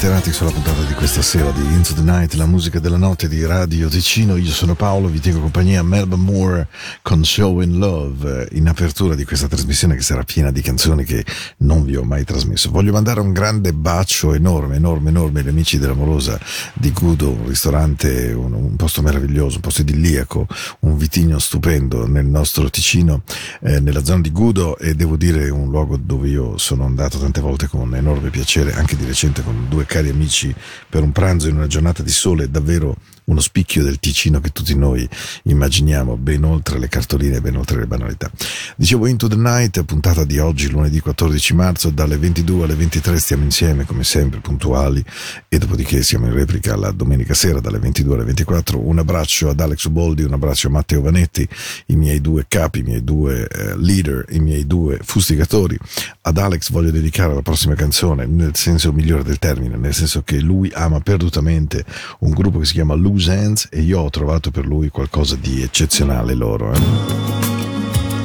bentornati sulla puntata di questa sera di Into the Night, la musica della notte di Radio Ticino. Io sono Paolo, vi tengo compagnia a Melba Moore con Show in Love, in apertura di questa trasmissione che sarà piena di canzoni che non vi ho mai trasmesso. Voglio mandare un grande bacio enorme, enorme, enorme agli amici dell'Amorosa di Gudo, un ristorante, un, un posto meraviglioso, un posto idilliaco, un vitigno stupendo nel nostro Ticino, eh, nella zona di Gudo e devo dire un luogo dove io sono andato tante volte con enorme piacere, anche di recente con due cari amici per un pranzo in una giornata di sole davvero uno spicchio del Ticino che tutti noi immaginiamo, ben oltre le cartoline, ben oltre le banalità. Dicevo Into the Night, puntata di oggi, lunedì 14 marzo, dalle 22 alle 23 stiamo insieme, come sempre, puntuali, e dopodiché siamo in replica la domenica sera dalle 22 alle 24. Un abbraccio ad Alex Boldi, un abbraccio a Matteo Vanetti, i miei due capi, i miei due eh, leader, i miei due fustigatori. Ad Alex voglio dedicare la prossima canzone, nel senso migliore del termine, nel senso che lui ama perdutamente un gruppo che si chiama Lose Ends e io ho trovato per lui qualcosa di eccezionale loro. Eh?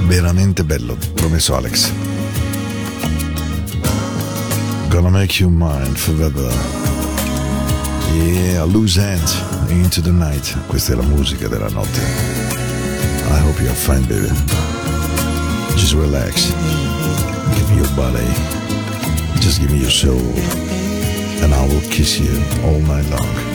Veramente bello, promesso Alex. Gonna make you mine forever. Yeah, loose ends into the night. Questa è la musica della notte. I hope you're fine, baby. Just relax. Give me your body. Just give me your soul. And I will kiss you all night long.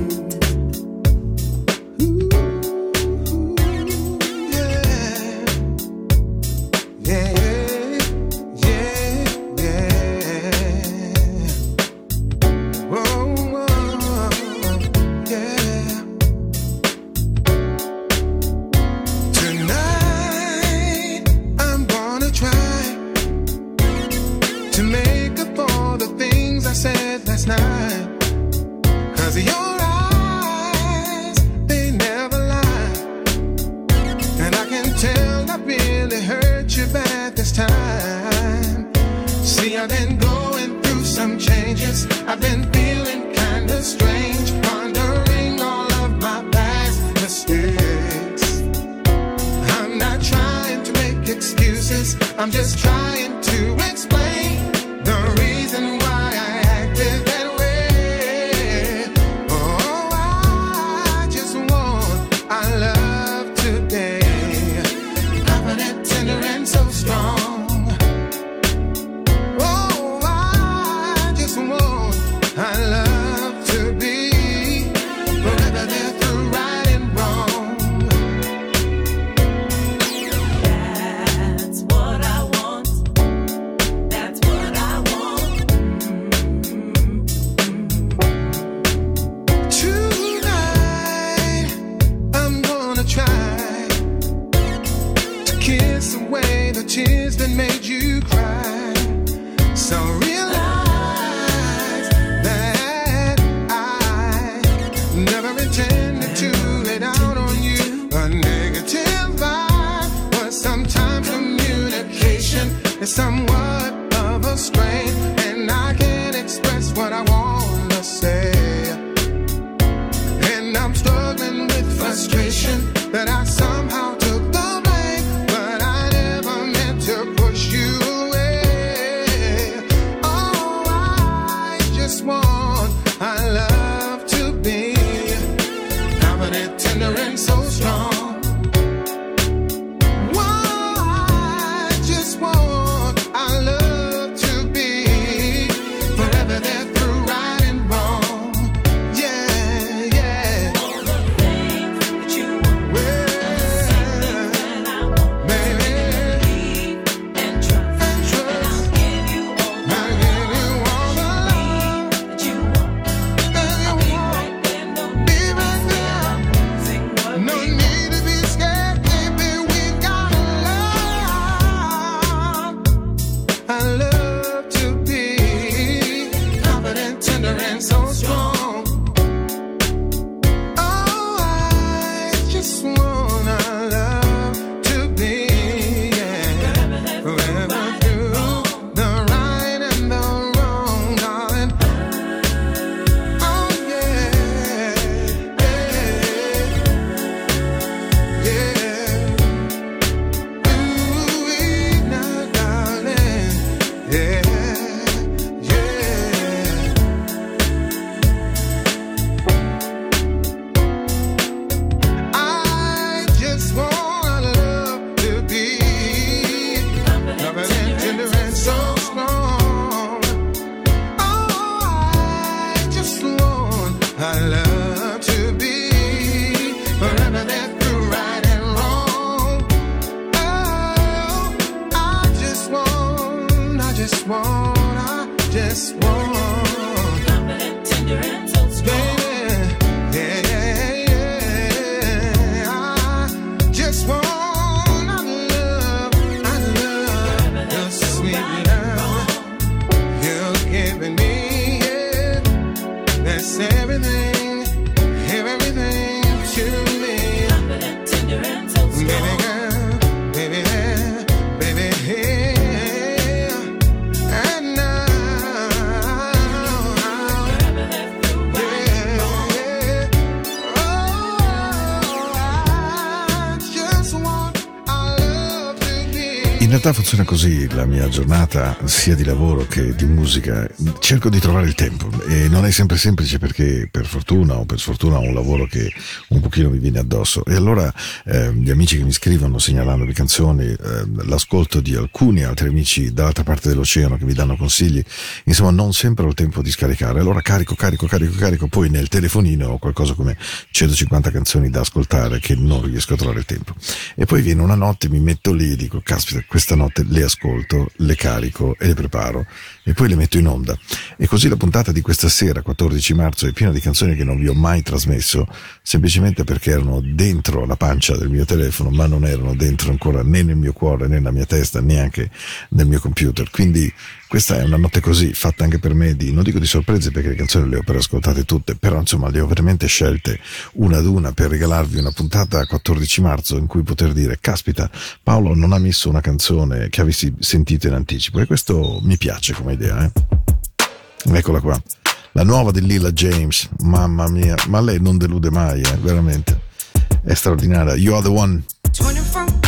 It's somewhat of a strain, and I can't express what I want to say. And I'm struggling with frustration. Realtà funziona così la mia giornata, sia di lavoro che di musica. Cerco di trovare il tempo e non è sempre semplice perché per fortuna o per sfortuna ho un lavoro che un pochino mi viene addosso. E allora eh, gli amici che mi scrivono segnalandomi canzoni, eh, l'ascolto di alcuni altri amici dall'altra parte dell'oceano che mi danno consigli, insomma non sempre ho il tempo di scaricare. Allora carico, carico, carico, carico, poi nel telefonino ho qualcosa come 150 canzoni da ascoltare che non riesco a trovare il tempo. E poi viene una notte, mi metto lì e dico, caspita, questa notte le ascolto, le carico e le preparo e poi le metto in onda. E così la puntata di questa sera, 14 marzo, è piena di canzoni che non vi ho mai trasmesso, semplicemente perché erano dentro la pancia del mio telefono, ma non erano dentro ancora né nel mio cuore, né nella mia testa, neanche nel mio computer. Quindi questa è una notte così, fatta anche per me di, non dico di sorprese perché le canzoni le ho per ascoltate tutte, però insomma le ho veramente scelte una ad una per regalarvi una puntata 14 marzo in cui poter dire, caspita, Paolo non ha messo una canzone che avessi sentito in anticipo e questo mi piace come idea, eh. Eccola qua. La nuova di Lila James, mamma mia, ma lei non delude mai, eh, veramente. È straordinaria. You are the one. 24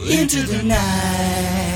into the night.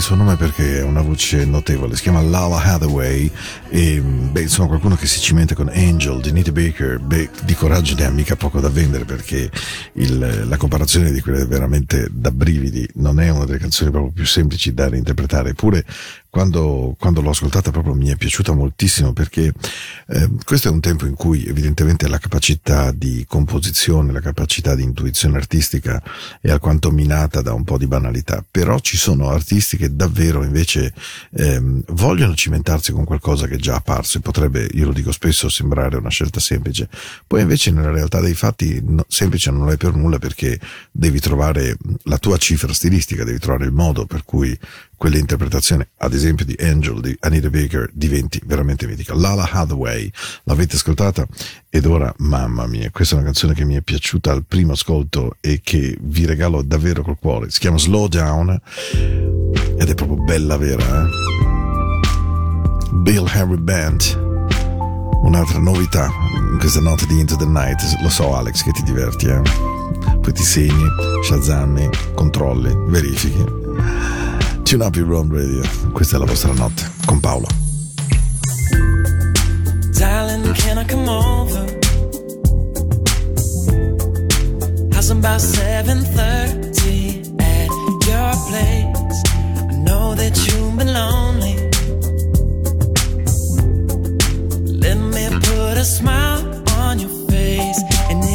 il suo nome perché è una voce notevole, si chiama Lala Hathaway e, beh, insomma, qualcuno che si cimenta con Angel di Nitty Baker, beh, di coraggio ne ha mica poco da vendere perché il, la comparazione di quelle veramente da brividi non è una delle canzoni proprio più semplici da reinterpretare. Eppure, quando, quando l'ho ascoltata proprio mi è piaciuta moltissimo perché eh, questo è un tempo in cui evidentemente la capacità di composizione, la capacità di intuizione artistica è alquanto minata da un po' di banalità, però ci sono artisti che davvero invece eh, vogliono cimentarsi con qualcosa che già apparso e potrebbe, io lo dico spesso, sembrare una scelta semplice, poi invece nella realtà dei fatti no, semplice non è per nulla perché devi trovare la tua cifra stilistica, devi trovare il modo per cui quell'interpretazione, ad esempio di Angel di Anita Baker, diventi veramente mitica. Lala Hathaway, l'avete ascoltata? Ed ora, mamma mia, questa è una canzone che mi è piaciuta al primo ascolto e che vi regalo davvero col cuore. Si chiama Slow Down ed è proprio bella vera, eh? Bill Harry Band. Un'altra novità in questa notte di Into the Night. Lo so, Alex, che ti diverti, eh? Poi ti segni, shazammi, controlli, verifichi. Tune up your Rome Radio. Questa è la vostra notte con Paolo. Darling, can I come over? How's about 7.30 at your place? I know that you've been lonely. Smile on your face. And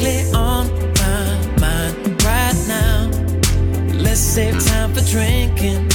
exactly on my mind right now. Let's save time for drinking.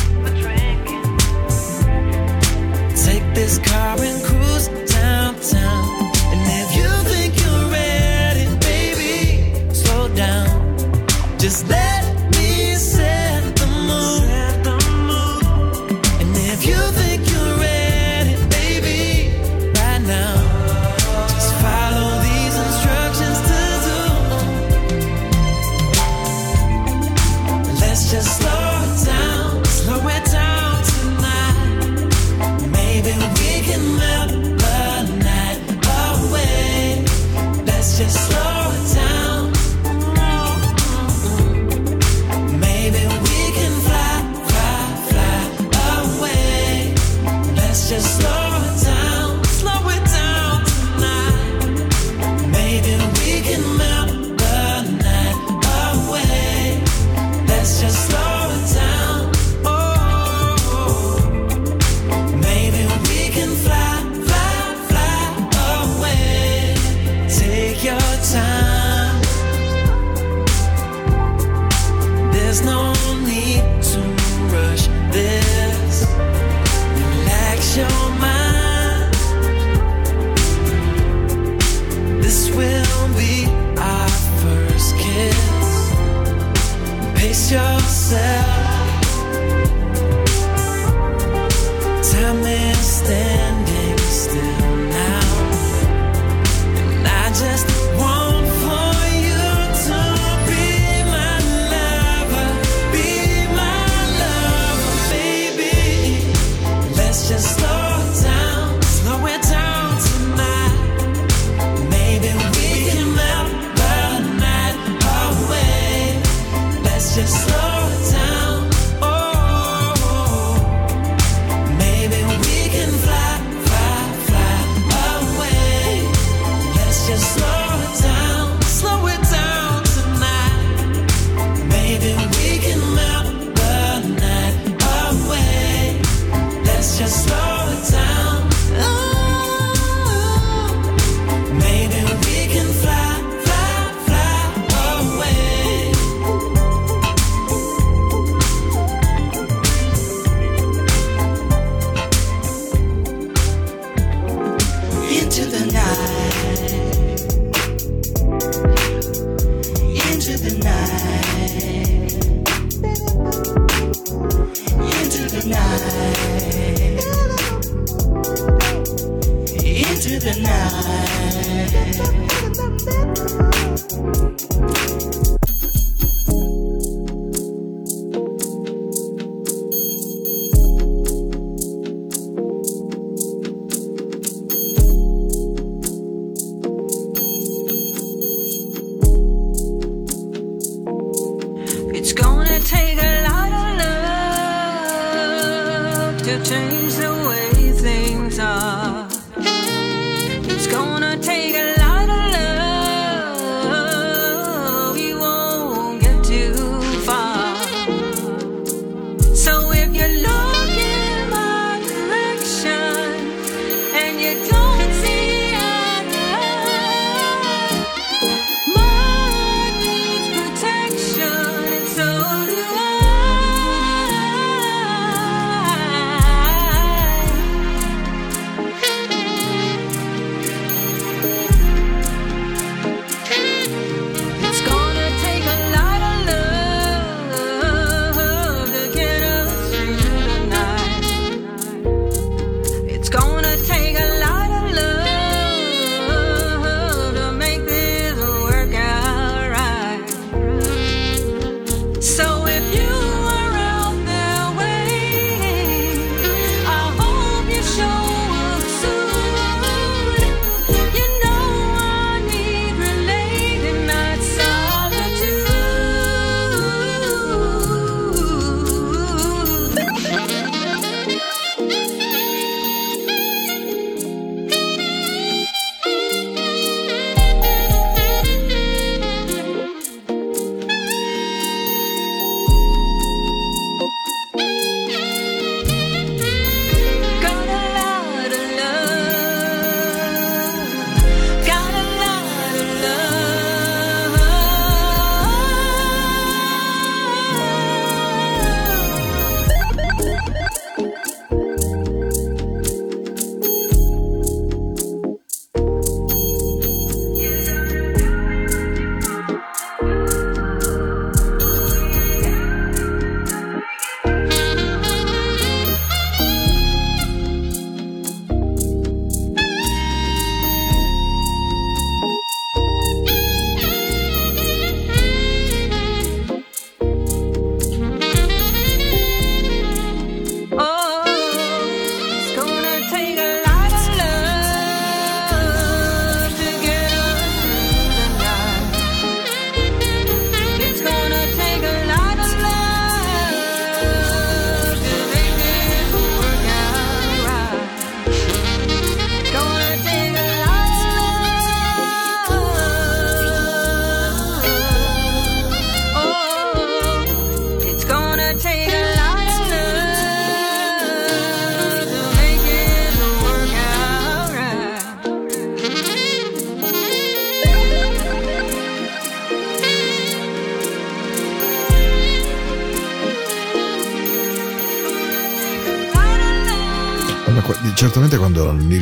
So if you're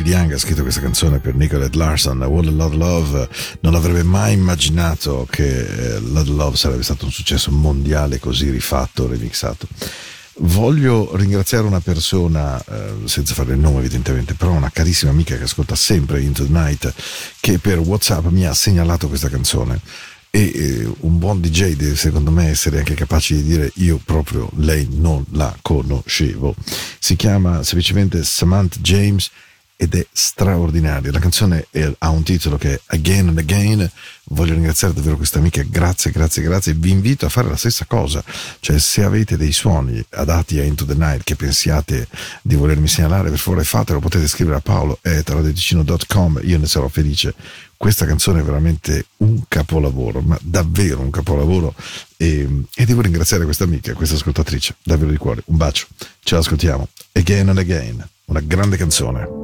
Neil Young ha scritto questa canzone per Nicolette Larson, What a Love Love, non avrebbe mai immaginato che eh, Love Love sarebbe stato un successo mondiale così rifatto, remixato. Voglio ringraziare una persona, eh, senza fare il nome evidentemente, però una carissima amica che ascolta sempre Into the Night, che per WhatsApp mi ha segnalato questa canzone e eh, un buon DJ deve secondo me essere anche capace di dire io proprio lei non la conoscevo si chiama semplicemente Samantha James ed è straordinaria la canzone è, ha un titolo che è Again and Again. Voglio ringraziare davvero questa amica grazie grazie grazie. Vi invito a fare la stessa cosa. Cioè se avete dei suoni adatti a Into the Night che pensiate di volermi segnalare per favore fatelo. Potete scrivere a paolo io ne sarò felice. Questa canzone è veramente un capolavoro, ma davvero un capolavoro. E, e devo ringraziare questa amica, questa ascoltatrice, davvero di cuore. Un bacio, ce l'ascoltiamo. Again and Again, una grande canzone.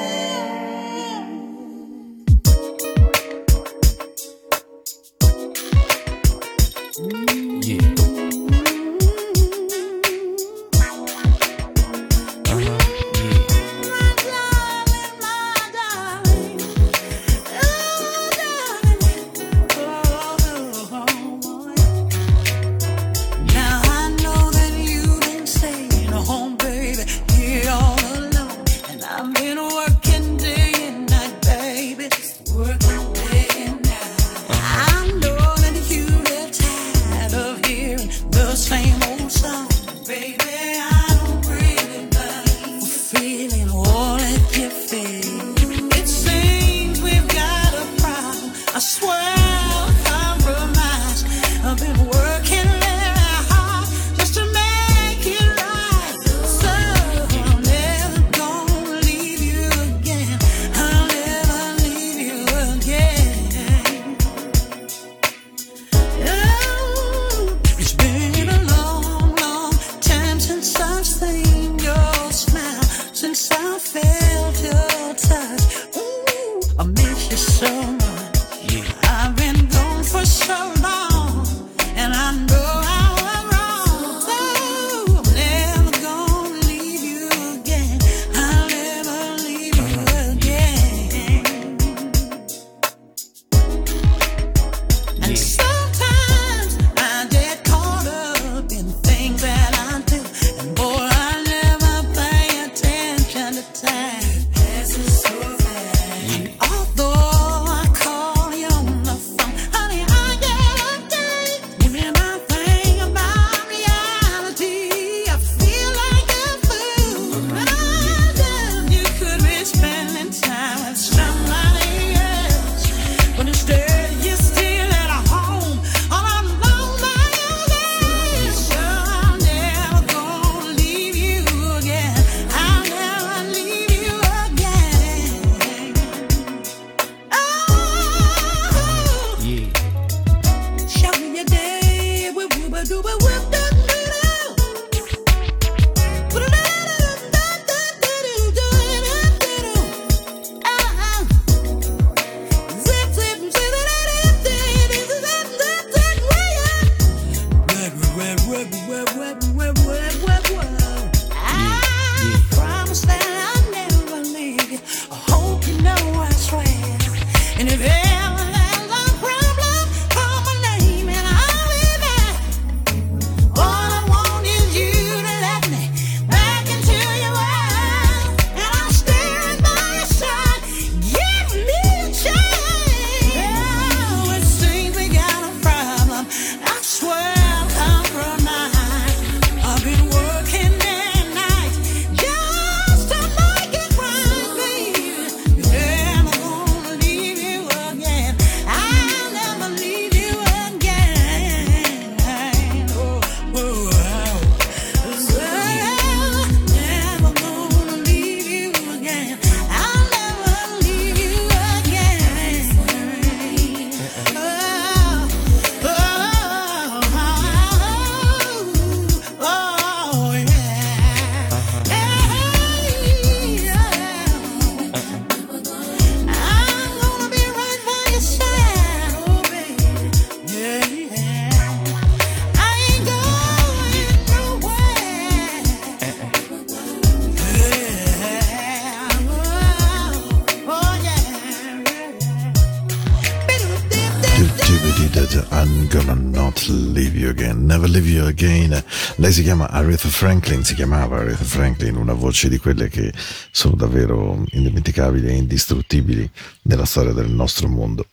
Si chiama Aretha Franklin, si chiamava Aretha Franklin, una voce di quelle che sono davvero indimenticabili e indistruttibili nella storia del nostro mondo.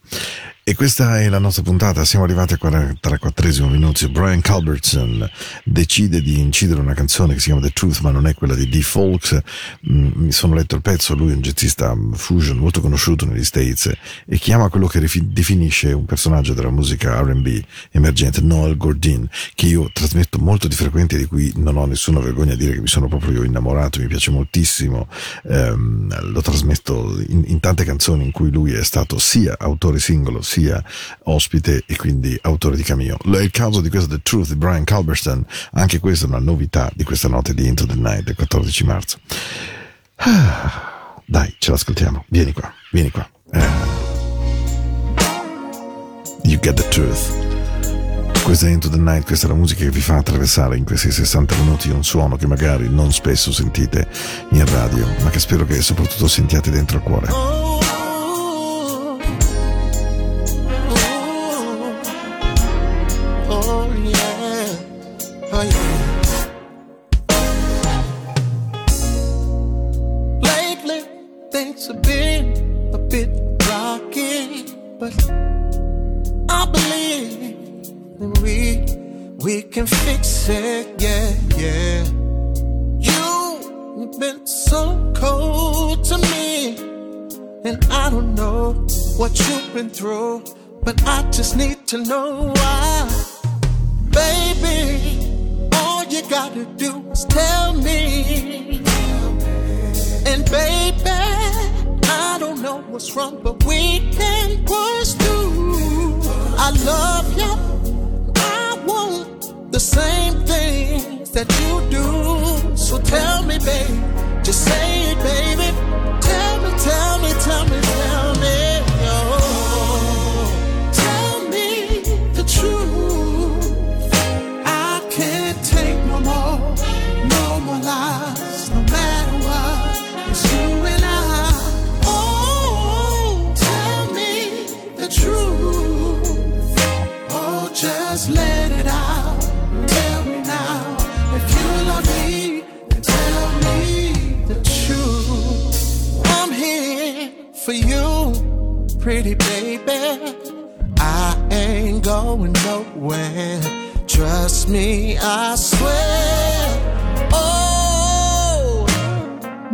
E questa è la nostra puntata, siamo arrivati al 44esimo minuto. Brian Culbertson decide di incidere una canzone che si chiama The Truth, ma non è quella di D. Folks. Mm, mi sono letto il pezzo, lui è un jazzista fusion molto conosciuto negli States e chiama quello che definisce un personaggio della musica RB emergente, Noel Gordin, che io trasmetto molto di frequente e di cui non ho nessuna vergogna a dire che mi sono proprio innamorato, mi piace moltissimo. Um, lo trasmetto in, in tante canzoni in cui lui è stato sia autore singolo, sia sia ospite e quindi autore di Cameo. È il caso di questo The Truth di Brian Culberson, anche questa è una novità di questa notte di Into the Night del 14 marzo. Ah, dai, ce l'ascoltiamo. Vieni qua, vieni qua. Uh, you get the truth. Questa è Into the Night, questa è la musica che vi fa attraversare in questi 60 minuti un suono che magari non spesso sentite in radio, ma che spero che soprattutto sentiate dentro il cuore.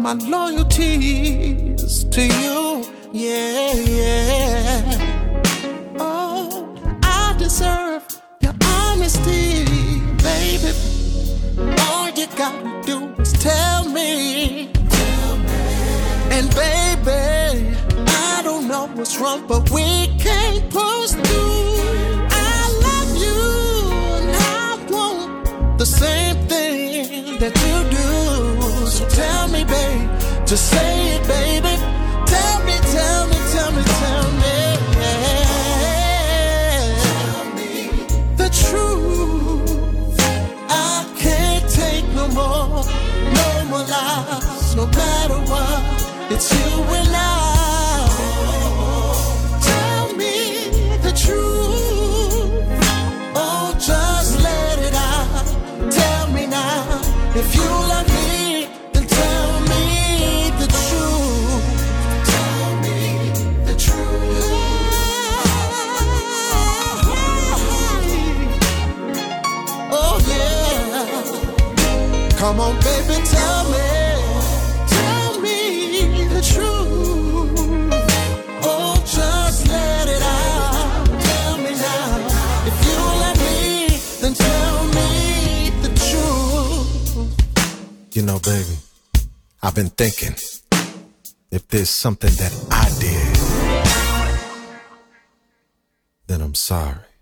My loyalty's to you. Yeah, yeah. Oh, I deserve your honesty, baby. All you gotta do is tell me. Tell me. And baby I don't know what's wrong, but we can't push through. I love you, and I want the same thing that you do. So tell me, babe, just say it, baby. Tell me, tell me, tell me, tell me. Tell me the truth. I can't take no more, no more lies, no matter what. It's you and I. Come on, baby, tell me. Tell me the truth. Oh, just let it out. Tell me now. If you let me, then tell me the truth. You know, baby, I've been thinking if there's something that I did, then I'm sorry.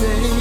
baby.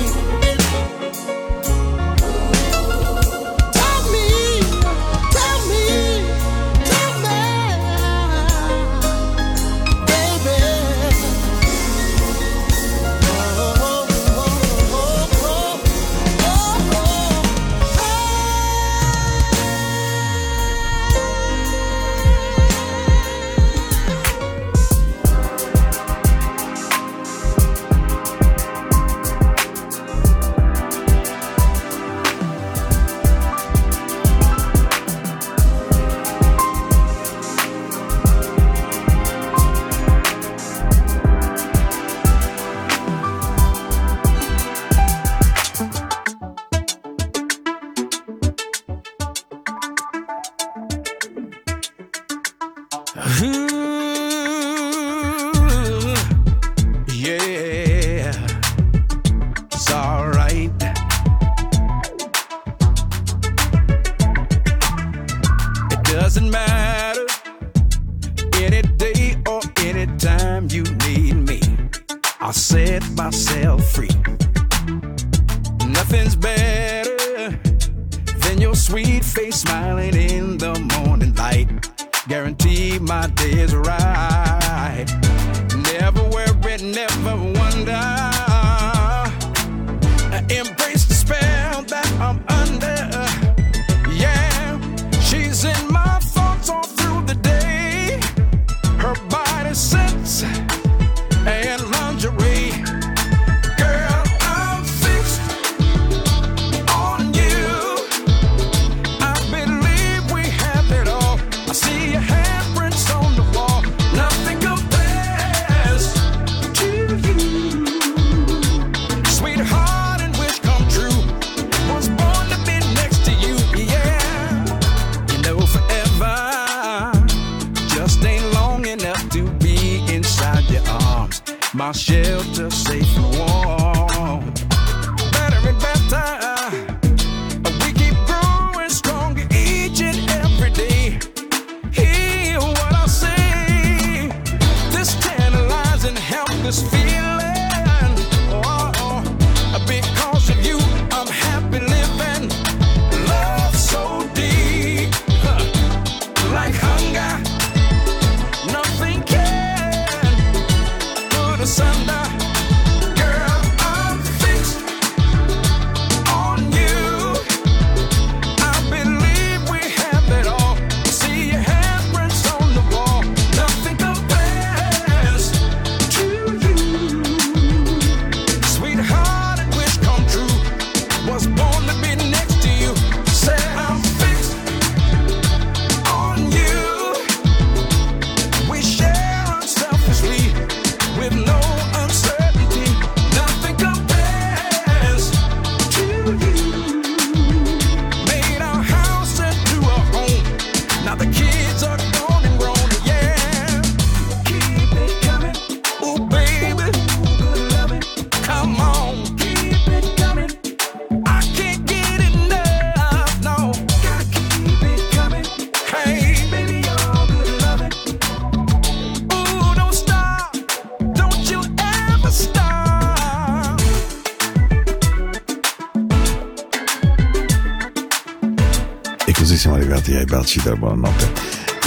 tornati ai baci della buonanotte.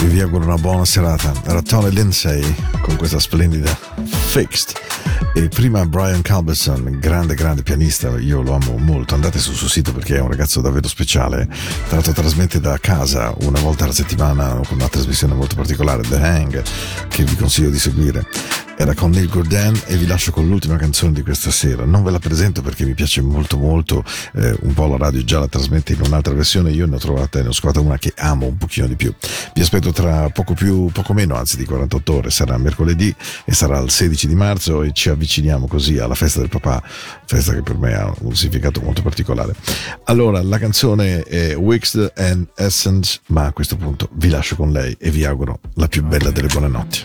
Io vi auguro una buona serata. Era Lindsay con questa splendida Fixed. E prima Brian Calberson, grande, grande pianista, io lo amo molto. Andate sul suo sito perché è un ragazzo davvero speciale. Tra l'altro, trasmette da casa una volta alla settimana con una trasmissione molto particolare, The Hang, che vi consiglio di seguire era con Neil Gordon e vi lascio con l'ultima canzone di questa sera. Non ve la presento perché mi piace molto molto, eh, un po' la radio già la trasmette in un'altra versione, io ne ho trovata e ne ho scovata una che amo un pochino di più. Vi aspetto tra poco più, poco meno, anzi di 48 ore, sarà mercoledì e sarà il 16 di marzo e ci avviciniamo così alla festa del papà, festa che per me ha un significato molto particolare. Allora, la canzone è Wixed and Essence, ma a questo punto vi lascio con lei e vi auguro la più bella delle buonanotti.